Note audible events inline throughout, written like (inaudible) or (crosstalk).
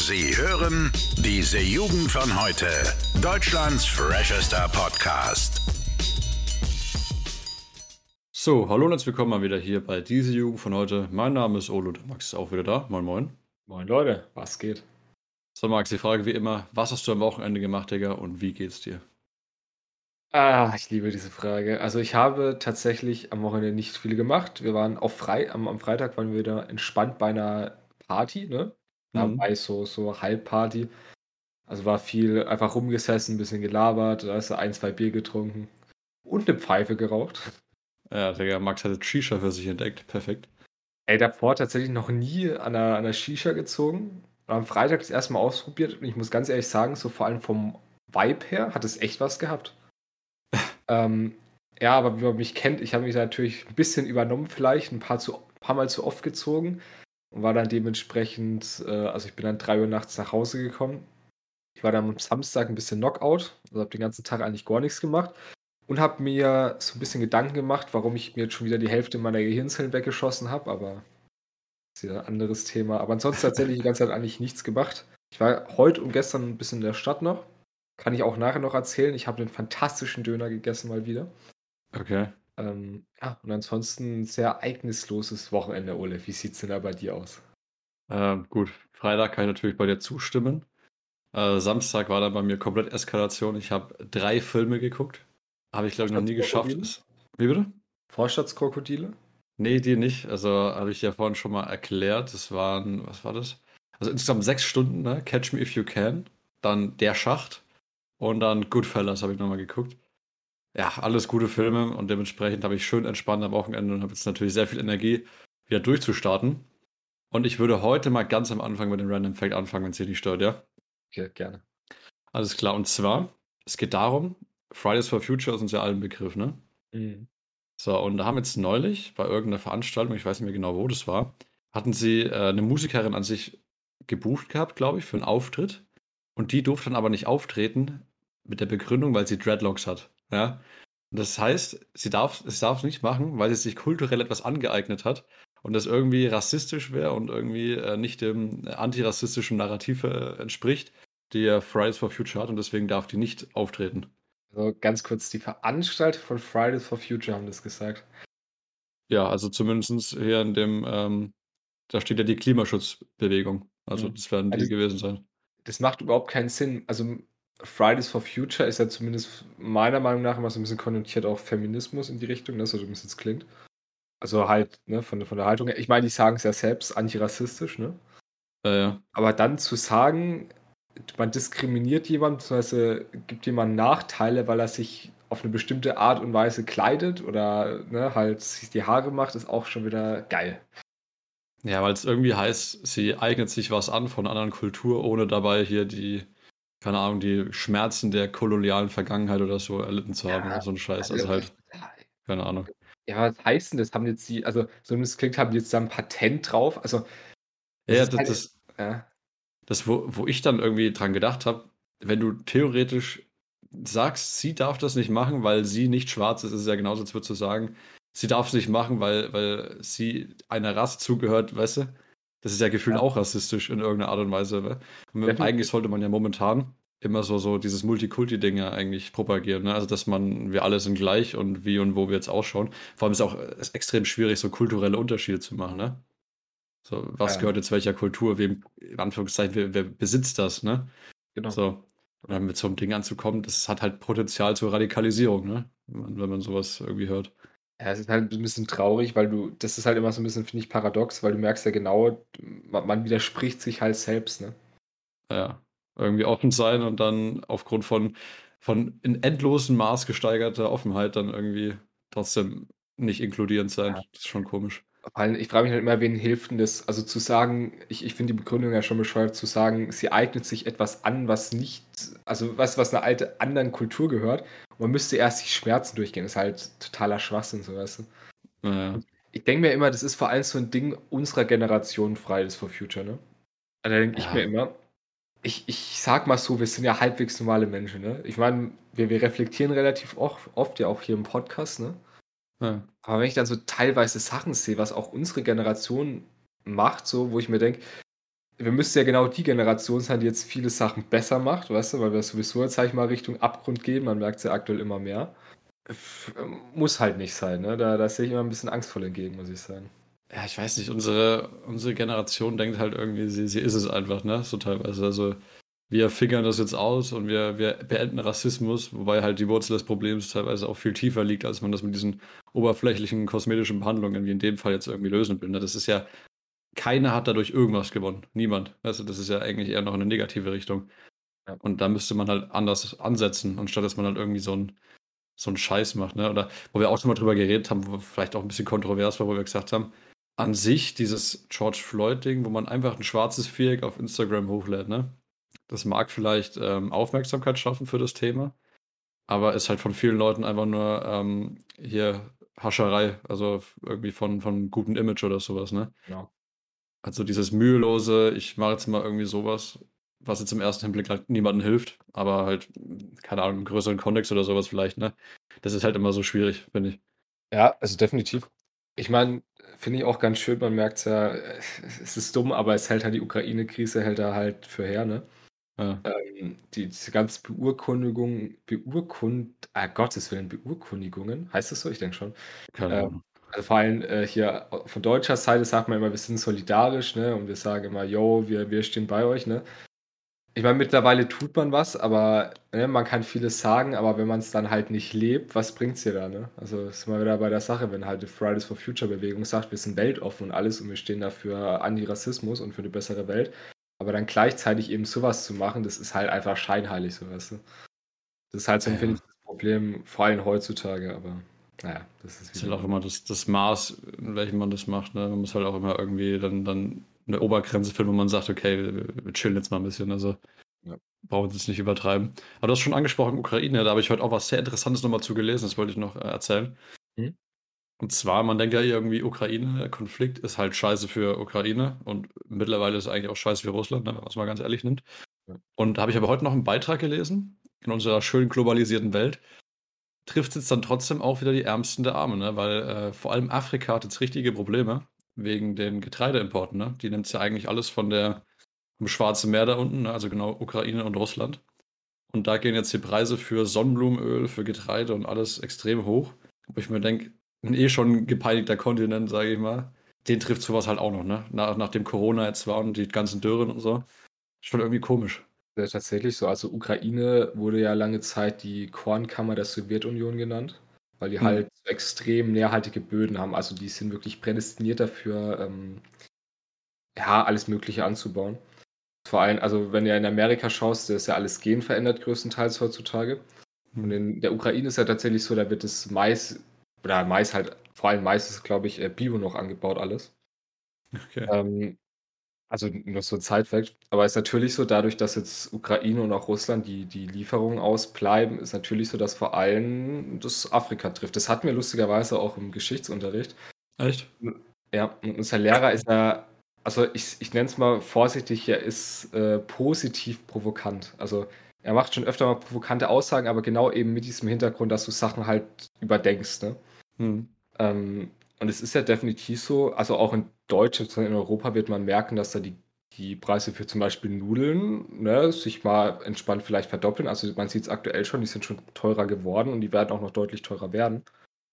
Sie hören diese Jugend von heute. Deutschlands freshester Podcast. So, hallo und herzlich willkommen mal wieder hier bei diese Jugend von heute. Mein Name ist Olo, der Max ist auch wieder da. Moin, moin. Moin Leute, was geht? So, Max, die Frage wie immer: Was hast du am Wochenende gemacht, Digga, und wie geht's dir? Ah, ich liebe diese Frage. Also ich habe tatsächlich am Wochenende nicht viel gemacht. Wir waren auf frei, am, am Freitag waren wir wieder entspannt bei einer Party, ne? Mhm. ich so, so Halbparty. Also war viel einfach rumgesessen, ein bisschen gelabert, da hast du ein, zwei Bier getrunken und eine Pfeife geraucht. Ja, Digga, Max hat jetzt Shisha für sich entdeckt. Perfekt. Ey, davor tatsächlich noch nie an einer, an einer Shisha gezogen. Und am Freitag das erste Mal ausprobiert und ich muss ganz ehrlich sagen, so vor allem vom Vibe her hat es echt was gehabt. (laughs) ähm, ja, aber wie man mich kennt, ich habe mich natürlich ein bisschen übernommen, vielleicht ein paar, zu, paar Mal zu oft gezogen und war dann dementsprechend, äh, also ich bin dann drei Uhr nachts nach Hause gekommen. Ich war dann am Samstag ein bisschen Knockout, also habe den ganzen Tag eigentlich gar nichts gemacht und habe mir so ein bisschen Gedanken gemacht, warum ich mir jetzt schon wieder die Hälfte meiner Gehirnzellen weggeschossen habe, aber das ist ja ein anderes Thema. Aber ansonsten tatsächlich die ganze Zeit eigentlich nichts gemacht. Ich war heute und gestern ein bisschen in der Stadt noch. Kann ich auch nachher noch erzählen. Ich habe einen fantastischen Döner gegessen mal wieder. Okay. Ähm, ja, und ansonsten ein sehr ereignisloses Wochenende, Ole. Wie sieht's denn da bei dir aus? Ähm, gut, Freitag kann ich natürlich bei dir zustimmen. Äh, Samstag war dann bei mir komplett Eskalation. Ich habe drei Filme geguckt. Habe ich, glaube ich, noch nie geschafft. Wie bitte? Vorstadtskrokodile? Nee, die nicht. Also habe ich ja vorhin schon mal erklärt. Das waren, was war das? Also insgesamt sechs Stunden, ne? Catch Me If You Can. Dann Der Schacht. Und dann Goodfellas habe ich nochmal geguckt. Ja, alles gute Filme und dementsprechend habe ich schön entspannt am Wochenende und habe jetzt natürlich sehr viel Energie, wieder durchzustarten. Und ich würde heute mal ganz am Anfang mit dem Random Fact anfangen, wenn es hier nicht stört, ja? Okay, gerne. Alles klar. Und zwar, es geht darum, Fridays for Future ist uns ja allen Begriff, ne? Mhm. So, und da haben jetzt neulich bei irgendeiner Veranstaltung, ich weiß nicht mehr genau, wo das war, hatten sie äh, eine Musikerin an sich gebucht gehabt, glaube ich, für einen Auftritt. Und die durfte dann aber nicht auftreten mit der Begründung, weil sie Dreadlocks hat. Ja. Das heißt, sie darf es darf nicht machen, weil sie sich kulturell etwas angeeignet hat und das irgendwie rassistisch wäre und irgendwie äh, nicht dem antirassistischen Narrativ äh, entspricht, die ja Fridays for Future hat und deswegen darf die nicht auftreten. Also ganz kurz, die Veranstalter von Fridays for Future haben das gesagt. Ja, also zumindest hier in dem, ähm, da steht ja die Klimaschutzbewegung. Also Mhm. das werden die Also- gewesen sein. das macht überhaupt keinen Sinn. Also Fridays for Future ist ja zumindest meiner Meinung nach immer so ein bisschen konnotiert auch Feminismus in die Richtung, ne, so wie es jetzt klingt. Also halt, ne, von, von der Haltung her. Ich meine, die sagen es ja selbst, antirassistisch, ne? Äh, ja. Aber dann zu sagen, man diskriminiert jemanden, beziehungsweise gibt jemandem Nachteile, weil er sich auf eine bestimmte Art und Weise kleidet oder ne, halt sich die Haare macht, ist auch schon wieder geil. ja, weil es irgendwie heißt, sie eignet sich was an von einer anderen Kultur, ohne dabei hier die, keine Ahnung, die Schmerzen der kolonialen Vergangenheit oder so erlitten zu haben Ja, oder so ein Scheiß. Also halt, keine Ahnung. Ja, was heißt denn das? Haben jetzt die, also so wie es klingt, haben die jetzt da ein Patent drauf? Also, Ja, ja, ist das, halt- das, ja. das wo, wo ich dann irgendwie dran gedacht habe, wenn du theoretisch sagst, sie darf das nicht machen, weil sie nicht schwarz ist, ist es ja genauso, als würdest du sagen, sie darf es nicht machen, weil, weil sie einer Rasse zugehört, weißt du? Das ist ja gefühlt Ja. auch rassistisch in irgendeiner Art und Weise. ne? Und eigentlich sollte man ja momentan immer so, so dieses Multikulti-Ding ja eigentlich propagieren. Ne? Also, dass man, wir alle sind gleich und wie und wo wir jetzt ausschauen. Vor allem ist es auch äh, ist extrem schwierig, so kulturelle Unterschiede zu machen. Ne? So, was Ja. gehört jetzt welcher Kultur? Wem, in Anführungszeichen, wer, wer besitzt das? Ne? Genau. So. Und dann mit so einem Ding anzukommen, das hat halt Potenzial zur Radikalisierung, ne? Wenn man sowas irgendwie hört. Ja, es ist halt ein bisschen traurig, weil du, das ist halt immer so ein bisschen, finde ich, paradox, weil du merkst ja genau, man, man widerspricht sich halt selbst, ne? Ja. Irgendwie offen sein und dann aufgrund von, von in endlosem Maß gesteigerter Offenheit dann irgendwie trotzdem nicht inkludierend sein. Ja. Das ist schon komisch. Ich frage mich halt immer, wen hilft denn das? Also zu sagen, ich, ich finde die Begründung ja schon bescheuert, zu sagen, sie eignet sich etwas an, was nicht, also was, was einer alte anderen Kultur gehört. Man müsste erst die Schmerzen durchgehen. Das ist halt totaler Schwachsinn, so weißt du. Naja. Ich denke mir immer, das ist vor allem so ein Ding unserer Generation Fridays for Future, ne? Da denke ich Ja. mir immer, ich, ich sag mal so, wir sind ja halbwegs normale Menschen, ne? Ich meine, wir, wir reflektieren relativ oft, oft ja auch hier im Podcast, ne? Ja. Aber wenn ich dann so teilweise Sachen sehe, was auch unsere Generation macht, so, wo ich mir denke, wir müssten ja genau die Generation sein, die jetzt viele Sachen besser macht, weißt du, weil wir sowieso jetzt, sag ich mal, Richtung Abgrund gehen. Man merkt es ja aktuell immer mehr. Muss halt nicht sein, ne? Da, da sehe ich immer ein bisschen angstvoll entgegen, muss ich sagen. Ja, ich weiß nicht, unsere, unsere Generation denkt halt irgendwie, sie, sie ist es einfach, ne? So teilweise. Also wir fingern das jetzt aus und wir, wir beenden Rassismus, wobei halt die Wurzel des Problems teilweise auch viel tiefer liegt, als man das mit diesen oberflächlichen kosmetischen Behandlungen, wie in dem Fall jetzt irgendwie lösen will. Ne? Das ist ja, keiner hat dadurch irgendwas gewonnen. Niemand. Also das ist ja eigentlich eher noch eine negative Richtung. Und da müsste man halt anders ansetzen, anstatt dass man halt irgendwie so ein so einen Scheiß macht, ne? Oder wo wir auch schon mal drüber geredet haben, wo vielleicht auch ein bisschen kontrovers war, wo wir gesagt haben, an sich dieses George Floyd-Ding, wo man einfach ein schwarzes Viereck auf Instagram hochlädt, ne? Das mag vielleicht ähm, Aufmerksamkeit schaffen für das Thema, aber ist halt von vielen Leuten einfach nur ähm, hier Hascherei, also irgendwie von, von gutem Image oder sowas, ne? Genau. Also dieses mühelose, ich mache jetzt mal irgendwie sowas, was jetzt im ersten Hinblick halt niemandem hilft, aber halt, keine Ahnung, im größeren Kontext oder sowas vielleicht, ne? Das ist halt immer so schwierig, finde ich. Ja, also definitiv. Ich meine, finde ich auch ganz schön, man merkt es ja, (laughs) es ist dumm, aber es hält halt die Ukraine-Krise, hält er halt für her, ne? Ja. Ähm, die, diese ganzen Beurkundigungen, Beurkund, ah, Gottes Willen, Beurkundigungen, heißt das so? Ich denke schon. Keine ähm. Also vor allem äh, hier von deutscher Seite sagt man immer, wir sind solidarisch, ne? Und wir sagen immer, yo, wir, wir stehen bei euch, ne? Ich meine, mittlerweile tut man was, aber ne, man kann vieles sagen, aber wenn man es dann halt nicht lebt, was bringt es dir da, ne? Also ist mal wieder bei der Sache, wenn halt die Fridays for Future Bewegung sagt, wir sind weltoffen und alles und wir stehen dafür Antirassismus und für eine bessere Welt, aber dann gleichzeitig eben sowas zu machen, das ist halt einfach scheinheilig, so weißt du. Das ist halt so, ja. finde ich, das Problem, vor allem heutzutage, aber naja, das ist, das ist halt auch immer das, das Maß, in welchem man das macht. Ne? Man muss halt auch immer irgendwie dann, dann eine Obergrenze finden, wo man sagt, okay, wir, wir chillen jetzt mal ein bisschen. Also ja. brauchen wir es nicht übertreiben. Aber du hast schon angesprochen, Ukraine, da habe ich heute auch was sehr Interessantes nochmal zu gelesen, das wollte ich noch äh, erzählen. Mhm. Und zwar, man denkt ja irgendwie, Ukraine, der Konflikt ist halt scheiße für Ukraine und mittlerweile ist es eigentlich auch scheiße für Russland, ne, wenn man es mal ganz ehrlich nimmt. Und da habe ich aber heute noch einen Beitrag gelesen in unserer schönen globalisierten Welt. Trifft jetzt dann trotzdem auch wieder die Ärmsten der Armen, ne? weil äh, vor allem Afrika hat jetzt richtige Probleme wegen den Getreideimporten. Ne? Die nimmt es ja eigentlich alles von der vom Schwarzen Meer da unten, ne? also genau Ukraine und Russland. Und da gehen jetzt die Preise für Sonnenblumenöl, für Getreide und alles extrem hoch. Wo ich mir denke, ein eh schon gepeinigter Kontinent, sage ich mal, den trifft sowas halt auch noch, ne? Nach, nachdem Corona jetzt war und die ganzen Dürren und so. Schon irgendwie komisch. Ja, tatsächlich so. Also Ukraine wurde ja lange Zeit die Kornkammer der Sowjetunion genannt, weil die hm. halt extrem nährhaltige Böden haben. Also die sind wirklich prädestiniert dafür, ähm, ja, alles Mögliche anzubauen. Vor allem, also wenn du in Amerika schaust, da ist ja alles genverändert größtenteils heutzutage. Hm. Und in der Ukraine ist ja tatsächlich so, da wird das Mais oder Mais halt, vor allem Mais ist, glaube ich, äh, Bio noch angebaut alles. Okay. Ähm, also nur so ein Zeitfakt. Aber es ist natürlich so, dadurch, dass jetzt Ukraine und auch Russland die, die Lieferungen ausbleiben, ist natürlich so, dass vor allem das Afrika trifft. Das hatten wir lustigerweise auch im Geschichtsunterricht. Echt? Ja, und unser Lehrer ist ja, also ich, ich nenne es mal vorsichtig, er ist äh, positiv provokant. Also er macht schon öfter mal provokante Aussagen, aber genau eben mit diesem Hintergrund, dass du Sachen halt überdenkst. Ne? Hm. Ähm, und es ist ja definitiv so, also auch in Deutschland, in Europa wird man merken, dass da die, die Preise für zum Beispiel Nudeln ne, sich mal entspannt vielleicht verdoppeln. Also man sieht es aktuell schon, die sind schon teurer geworden und die werden auch noch deutlich teurer werden.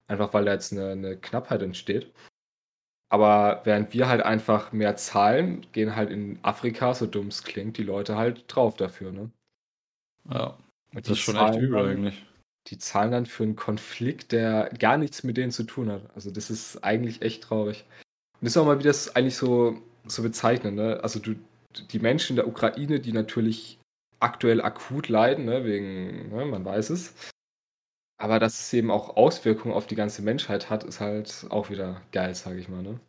Einfach weil da jetzt eine, eine Knappheit entsteht. Aber während wir halt einfach mehr zahlen, gehen halt in Afrika, so dumm es klingt, die Leute halt drauf dafür, ne? Ja, das ist schon echt übel eigentlich die zahlen dann für einen Konflikt, der gar nichts mit denen zu tun hat. Also das ist eigentlich echt traurig. Und das ist auch mal, wie das eigentlich so, so bezeichnen. Ne? Also du, die Menschen in der Ukraine, die natürlich aktuell akut leiden, ne? wegen, ne? man weiß es. Aber dass es eben auch Auswirkungen auf die ganze Menschheit hat, ist halt auch wieder geil, sage ich mal. Ne?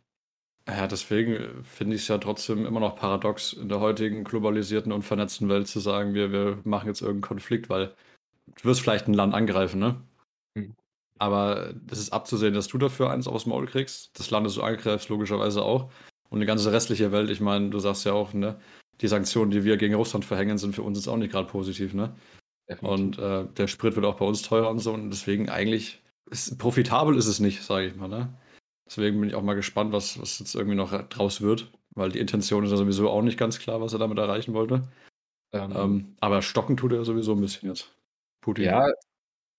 Ja, deswegen finde ich es ja trotzdem immer noch paradox, in der heutigen globalisierten und vernetzten Welt zu sagen, wir, wir machen jetzt irgendeinen Konflikt, weil du wirst vielleicht ein Land angreifen, ne? Hm. Aber das ist abzusehen, dass du dafür eins aufs Maul kriegst. Das Land, das du angreifst, logischerweise auch. Und die ganze restliche Welt, ich meine, du sagst ja auch, ne? Die Sanktionen, die wir gegen Russland verhängen, sind für uns jetzt auch nicht gerade positiv, ne? Definitiv. Und äh, der Sprit wird auch bei uns teurer und so. Und deswegen eigentlich, ist, profitabel ist es nicht, sage ich mal, ne? Deswegen bin ich auch mal gespannt, was, was jetzt irgendwie noch draus wird. weil die Intention ist ja sowieso auch nicht ganz klar, was er damit erreichen wollte. Ähm, ähm, aber stocken tut er sowieso ein bisschen jetzt. Putin. Ja,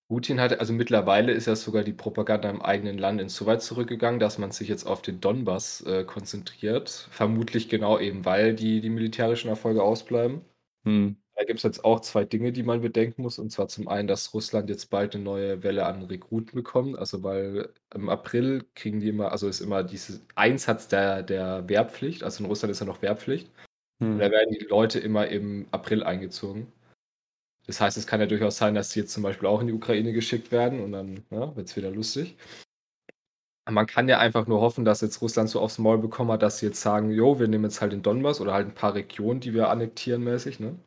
Putin hat, also mittlerweile ist ja sogar die Propaganda im eigenen Land insoweit zurückgegangen, dass man sich jetzt auf den Donbass äh, konzentriert. Vermutlich genau eben, weil die, die militärischen Erfolge ausbleiben. Hm. Da gibt es jetzt auch zwei Dinge, die man bedenken muss. Und zwar zum einen, dass Russland jetzt bald eine neue Welle an Rekruten bekommt. Also weil im April kriegen die immer, also ist immer dieses Einsatz der, der Wehrpflicht. Also in Russland ist ja noch Wehrpflicht. Hm. Und da werden die Leute immer im April eingezogen. Das heißt, es kann ja durchaus sein, dass die jetzt zum Beispiel auch in die Ukraine geschickt werden und dann ja, wird es wieder lustig. Man kann ja einfach nur hoffen, dass jetzt Russland so aufs Maul bekommen hat, dass sie jetzt sagen, jo, wir nehmen jetzt halt den Donbass oder halt ein paar Regionen, die wir annektieren mäßig, ne?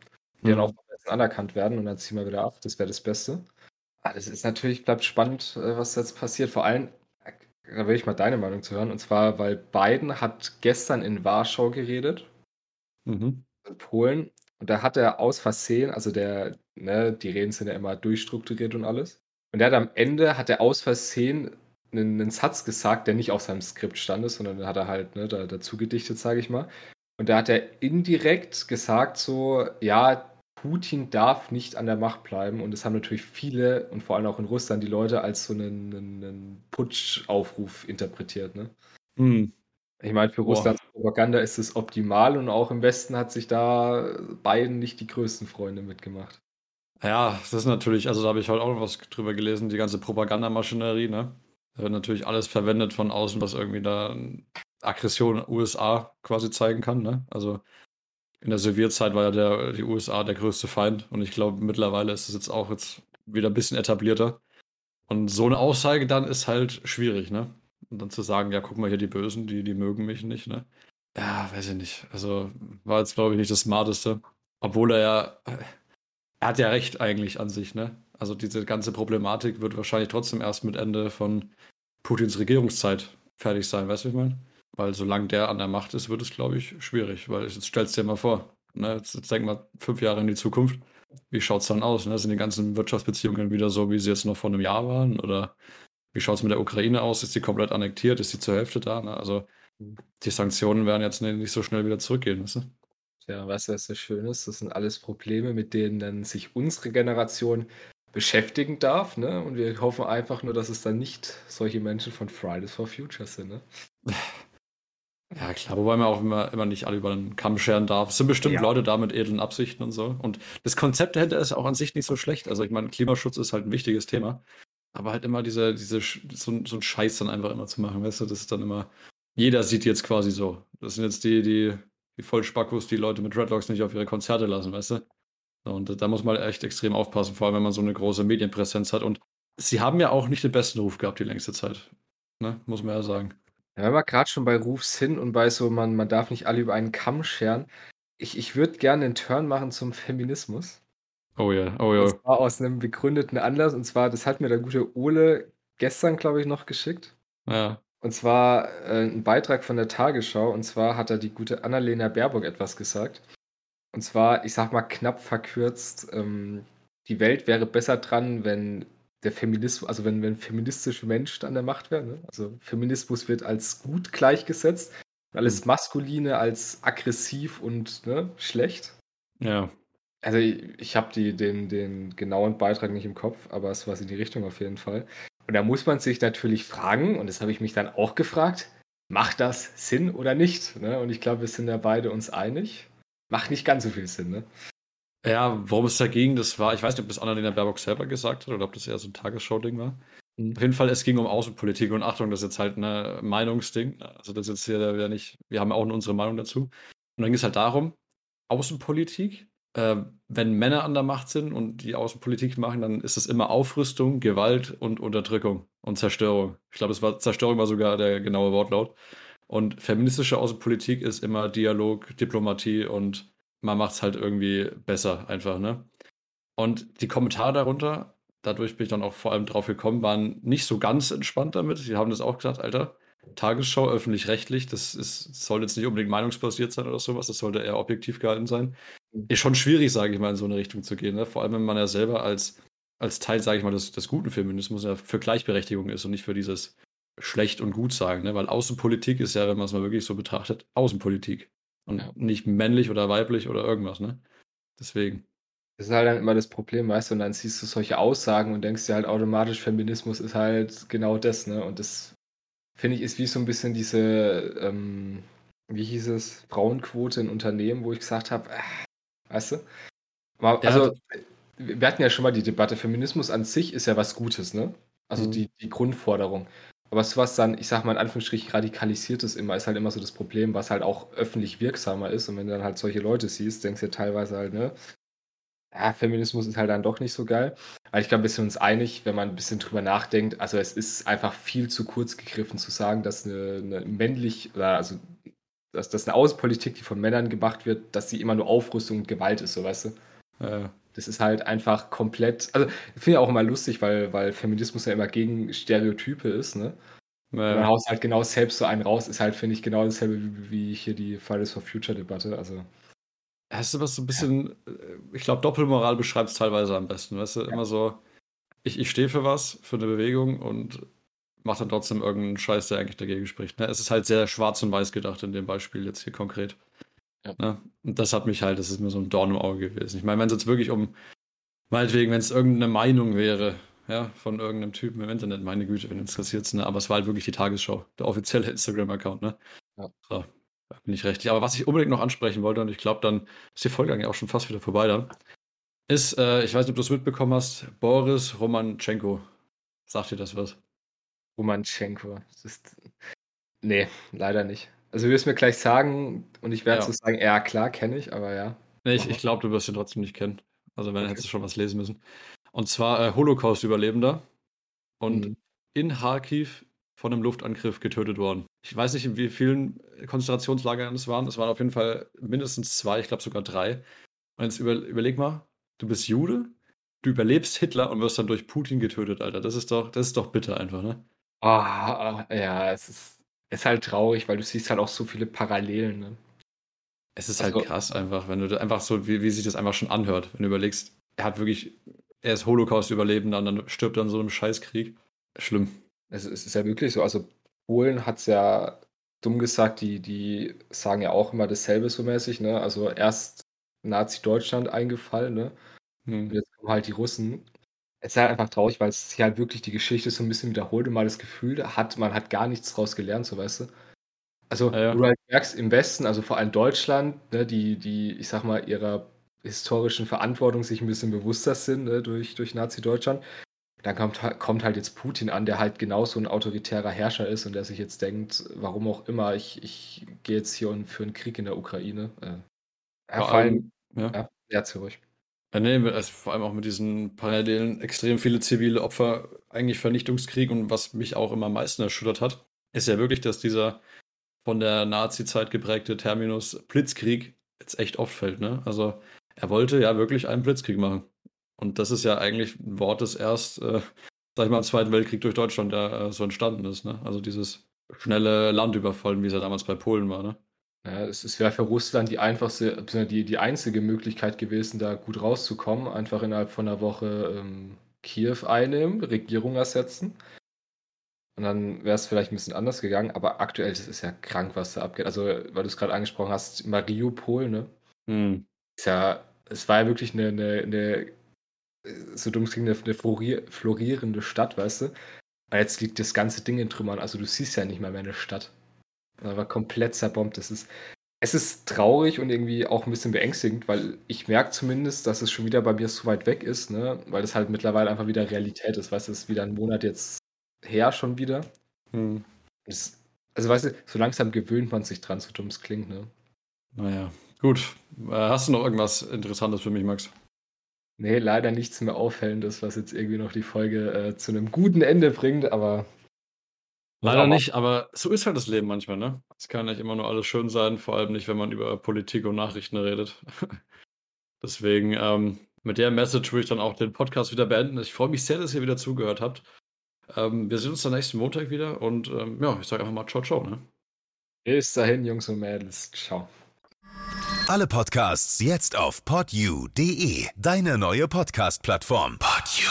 Die mhm. dann auch anerkannt werden und dann ziehen wir wieder ab. Das wäre das Beste. Aber das ist natürlich, bleibt spannend, äh, was jetzt passiert. Vor allem, da will ich mal deine Meinung zu hören. Und zwar, weil Biden hat gestern in Warschau geredet, mhm. in Polen, und da hat er aus Versehen, also der, ne, die Reden sind ja immer durchstrukturiert und alles. Und er hat am Ende, hat er aus Versehen einen, einen Satz gesagt, der nicht auf seinem Skript stand ist, sondern hat er halt ne, da, dazu gedichtet, sage ich mal. Und da hat er indirekt gesagt so, ja, Putin darf nicht an der Macht bleiben. Und das haben natürlich viele und vor allem auch in Russland die Leute als so einen, einen Putschaufruf interpretiert. Ne? Mhm. Ich meine, für Russlands Propaganda ist es optimal und auch im Westen hat sich da Biden nicht die größten Freunde mitgemacht. Ja, das ist natürlich, also da habe ich heute auch noch was drüber gelesen, die ganze Propagandamaschinerie, ne? Da wird natürlich alles verwendet von außen, was irgendwie da Aggression USA quasi zeigen kann, ne? Also in der Sowjetzeit war ja der, die USA der größte Feind und ich glaube, mittlerweile ist es jetzt auch jetzt wieder ein bisschen etablierter. Und so eine Aussage dann ist halt schwierig, ne? Und dann zu sagen, ja, guck mal hier, die Bösen, die, die mögen mich nicht, ne? Ja, weiß ich nicht. Also war jetzt, glaube ich, nicht das Smarteste. Obwohl er ja, er hat ja recht eigentlich an sich, ne? Also diese ganze Problematik wird wahrscheinlich trotzdem erst mit Ende von Putins Regierungszeit fertig sein, weißt du, wie ich meine? Weil solange der an der Macht ist, wird es, glaube ich, schwierig. Weil jetzt stellst du dir mal vor, ne? jetzt, jetzt denk mal fünf Jahre in die Zukunft. Wie schaut es dann aus? Ne? Sind die ganzen Wirtschaftsbeziehungen wieder so, wie sie jetzt noch vor einem Jahr waren? Oder wie schaut es mit der Ukraine aus? Ist die komplett annektiert? Ist sie zur Hälfte da? Ne? Also die Sanktionen werden jetzt nicht so schnell wieder zurückgehen. Weißt du? Ja, weißt du, was so schön ist? Das sind alles Probleme, mit denen dann sich unsere Generation beschäftigen darf. Ne? Und wir hoffen einfach nur, dass es dann nicht solche Menschen von Fridays for Future sind. Ne? (laughs) Ja, klar, wobei man auch immer, immer nicht alle über den Kamm scheren darf. Es sind bestimmt ja. Leute da mit edlen Absichten und so. Und das Konzept dahinter ist auch an sich nicht so schlecht. Also ich meine, Klimaschutz ist halt ein wichtiges Thema. Aber halt immer diese, diese, so, so ein Scheiß dann einfach immer zu machen, weißt du, das ist dann immer, jeder sieht jetzt quasi so. Das sind jetzt die, die, die Vollspackos, die Leute mit Dreadlocks nicht auf ihre Konzerte lassen, weißt du? Und da muss man echt extrem aufpassen, vor allem wenn man so eine große Medienpräsenz hat. Und sie haben ja auch nicht den besten Ruf gehabt die längste Zeit. Ne? Muss man ja sagen. Ja, wenn wir gerade schon bei Rufs hin und bei so, man, man darf nicht alle über einen Kamm scheren. Ich, ich würde gerne einen Turn machen zum Feminismus. Oh ja, oh ja. Und zwar aus einem begründeten Anlass. Und zwar, das hat mir der gute Ole gestern, glaube ich, noch geschickt. Ja. Und zwar äh, ein Beitrag von der Tagesschau. Und zwar hat da die gute Annalena Baerbock etwas gesagt. Und zwar, ich sag mal knapp verkürzt, ähm, die Welt wäre besser dran, wenn der Feminismus, also wenn, wenn feministische Menschen an der Macht wären. Ne? Also Feminismus wird als gut gleichgesetzt, alles mhm. Maskuline als aggressiv und ne, schlecht. Ja. Also ich, ich habe den, den genauen Beitrag nicht im Kopf, aber es war in die Richtung auf jeden Fall. Und da muss man sich natürlich fragen, und das habe ich mich dann auch gefragt, macht das Sinn oder nicht? Ne? Und ich glaube, wir sind ja beide uns einig. Macht nicht ganz so viel Sinn, ne? Ja, worum es da ging, das war, ich weiß nicht, ob das Annalena Baerbock selber gesagt hat oder ob das eher so ein Tagesschau-Ding war. Mhm. Auf jeden Fall, es ging um Außenpolitik und Achtung, das ist jetzt halt ein Meinungsding. Also das ist jetzt hier wieder nicht, wir haben auch unsere Meinung dazu. Und dann ging es halt darum, Außenpolitik äh, wenn Männer an der Macht sind und die Außenpolitik machen, dann ist es immer Aufrüstung, Gewalt und Unterdrückung und Zerstörung. Ich glaube, es war Zerstörung war sogar der genaue Wortlaut. Und feministische Außenpolitik ist immer Dialog, Diplomatie und man macht es halt irgendwie besser einfach, ne? Und die Kommentare darunter, dadurch bin ich dann auch vor allem drauf gekommen, waren nicht so ganz entspannt damit. Sie haben das auch gesagt, Alter, Tagesschau, öffentlich-rechtlich, das ist, soll jetzt nicht unbedingt meinungsbasiert sein oder sowas, das sollte eher objektiv gehalten sein. Ist schon schwierig, sage ich mal, in so eine Richtung zu gehen. Ne? Vor allem, wenn man ja selber als, als Teil, sage ich mal, des, des guten Feminismus ja für Gleichberechtigung ist und nicht für dieses schlecht und gut sagen, ne? weil Außenpolitik ist ja, wenn man es mal wirklich so betrachtet, Außenpolitik. Und ja. nicht männlich oder weiblich oder irgendwas, ne? Deswegen. Das ist halt dann immer das Problem, weißt du, und dann siehst du solche Aussagen und denkst dir halt automatisch, Feminismus ist halt genau das, ne? Und das finde ich ist wie so ein bisschen diese, ähm, wie hieß es, Frauenquote in Unternehmen, wo ich gesagt habe, äh, weißt du? Aber, also, wir hatten ja schon mal die Debatte, Feminismus an sich ist ja was Gutes, ne? Also mhm. die, die Grundforderung. Aber was dann, ich sag mal in Anführungsstrichen, radikalisiert ist immer, ist halt immer so das Problem, was halt auch öffentlich wirksamer ist. Und wenn du dann halt solche Leute siehst, denkst du ja teilweise halt, ne, ja, Feminismus ist halt dann doch nicht so geil. Aber ich glaube, wir sind uns einig, wenn man ein bisschen drüber nachdenkt. Also es ist einfach viel zu kurz gegriffen zu sagen, dass eine, eine männlich, oder also dass das eine Außenpolitik, die von Männern gemacht wird, dass sie immer nur Aufrüstung und Gewalt ist, so weißt du. Ja. Das ist halt einfach komplett. Also, ich finde ja auch immer lustig, weil, weil Feminismus ja immer gegen Stereotype ist, ne? Ja. Man haust halt genau selbst so einen raus, ist halt, finde ich, genau dasselbe wie, wie hier die Fridays for Future-Debatte. Also. Hast du was so ein bisschen, ja. ich glaube, Doppelmoral beschreibt es teilweise am besten, weißt du? Immer so, ich, ich stehe für was, für eine Bewegung und mache dann trotzdem irgendeinen Scheiß, der eigentlich dagegen spricht. Ne? Es ist halt sehr schwarz und weiß gedacht in dem Beispiel jetzt hier konkret. Ja. Ne? Und das hat mich halt, das ist mir so ein Dorn im Auge gewesen. Ich meine, wenn es jetzt wirklich um, meinetwegen, wenn es irgendeine Meinung wäre, ja, von irgendeinem Typen im Internet, meine Güte, wenn interessiert es, ne? Aber es war halt wirklich die Tagesschau, der offizielle (laughs) Instagram-Account, ne? Ja. So, da bin ich richtig. Aber was ich unbedingt noch ansprechen wollte, und ich glaube, dann ist die Folge eigentlich auch schon fast wieder vorbei dann, ist, äh, ich weiß nicht, ob du es mitbekommen hast, Boris Romanchenko. Sagt dir das was? Romanchenko. Das ist. Nee, leider nicht. Also du wirst mir gleich sagen und ich werde ja. so sagen, ja klar, kenne ich, aber ja. Nee, ich, ich glaube, du wirst ihn trotzdem nicht kennen. Also wenn, okay. hättest du schon was lesen müssen. Und zwar äh, Holocaust-Überlebender und mhm. in Kharkiv von einem Luftangriff getötet worden. Ich weiß nicht, in wie vielen Konzentrationslagern es waren. Es waren auf jeden Fall mindestens zwei, ich glaube sogar drei. Und jetzt über, überleg mal, du bist Jude, du überlebst Hitler und wirst dann durch Putin getötet, Alter. Das ist doch, das ist doch bitter einfach, ne? Ah, ja, es ist ist halt traurig, weil du siehst halt auch so viele Parallelen. Ne? Es ist halt also, krass einfach, wenn du einfach so, wie, wie sich das einfach schon anhört, wenn du überlegst, er hat wirklich, er ist Holocaust-Überlebender und dann stirbt er in so einem Scheißkrieg. Schlimm. Es, es ist ja wirklich so, also Polen hat es ja dumm gesagt, die, die sagen ja auch immer dasselbe so mäßig, ne? Also erst Nazi-Deutschland eingefallen, ne? Hm. Und jetzt kommen halt die Russen es ist halt einfach traurig, weil es sich halt wirklich die Geschichte so ein bisschen wiederholt und mal das Gefühl hat, man hat gar nichts draus gelernt, so weißt du. Also, ja, ja. du halt merkst im Westen, also vor allem Deutschland, ne, die, die, ich sag mal, ihrer historischen Verantwortung sich ein bisschen bewusster sind ne, durch, durch Nazi-Deutschland. Dann kommt, kommt halt jetzt Putin an, der halt genauso ein autoritärer Herrscher ist und der sich jetzt denkt, warum auch immer, ich, ich gehe jetzt hier und für einen Krieg in der Ukraine. Äh, vor allem, ja, ja, ja, ruhig. Ja, nee, also vor allem auch mit diesen Parallelen extrem viele zivile Opfer, eigentlich Vernichtungskrieg und was mich auch immer am meisten erschüttert hat, ist ja wirklich, dass dieser von der Nazi-Zeit geprägte Terminus Blitzkrieg jetzt echt oft fällt. Ne? Also er wollte ja wirklich einen Blitzkrieg machen. Und das ist ja eigentlich ein Wort, das erst, äh, sag ich mal, im Zweiten Weltkrieg durch Deutschland ja äh, so entstanden ist. Ne? Also dieses schnelle Landüberfallen, wie es ja damals bei Polen war. Ne? Ja, es, es wäre für Russland die einfachste, die, die einzige Möglichkeit gewesen, da gut rauszukommen. Einfach innerhalb von einer Woche ähm, Kiew einnehmen, Regierung ersetzen. Und dann wäre es vielleicht ein bisschen anders gegangen, aber aktuell das ist ja krank, was da abgeht. Also, weil du es gerade angesprochen hast, Mariupol, ne? Hm. Ist ja, es war ja wirklich eine, eine, eine so dumm es klingt, eine, florierende Stadt, weißt du? Aber jetzt liegt das ganze Ding in Trümmern, also du siehst ja nicht mehr mehr eine Stadt. Er war komplett zerbombt. Das ist, es ist traurig und irgendwie auch ein bisschen beängstigend, weil ich merke zumindest, dass es schon wieder bei mir so weit weg ist, ne? weil es halt mittlerweile einfach wieder Realität ist. Weißt du, es ist wieder ein Monat jetzt her schon wieder. Hm. Das, also weißt du, so langsam gewöhnt man sich dran, so dumm es klingt. Ne? Naja, gut. Äh, hast du noch irgendwas Interessantes für mich, Max? Nee, leider nichts mehr Auffällendes, was jetzt irgendwie noch die Folge äh, zu einem guten Ende bringt, aber Leider nicht, aber so ist halt das Leben manchmal, ne? Es kann nicht immer nur alles schön sein, vor allem nicht, wenn man über Politik und Nachrichten redet. (laughs) Deswegen, ähm, mit der Message würde ich dann auch den Podcast wieder beenden. Ich freue mich sehr, dass ihr wieder zugehört habt. Ähm, wir sehen uns dann nächsten Montag wieder und ähm, ja, ich sage einfach mal ciao, ciao, ne? Bis dahin, Jungs und Mädels. Ciao. Alle Podcasts jetzt auf podyou.de, deine neue Podcast-Plattform. Podyou.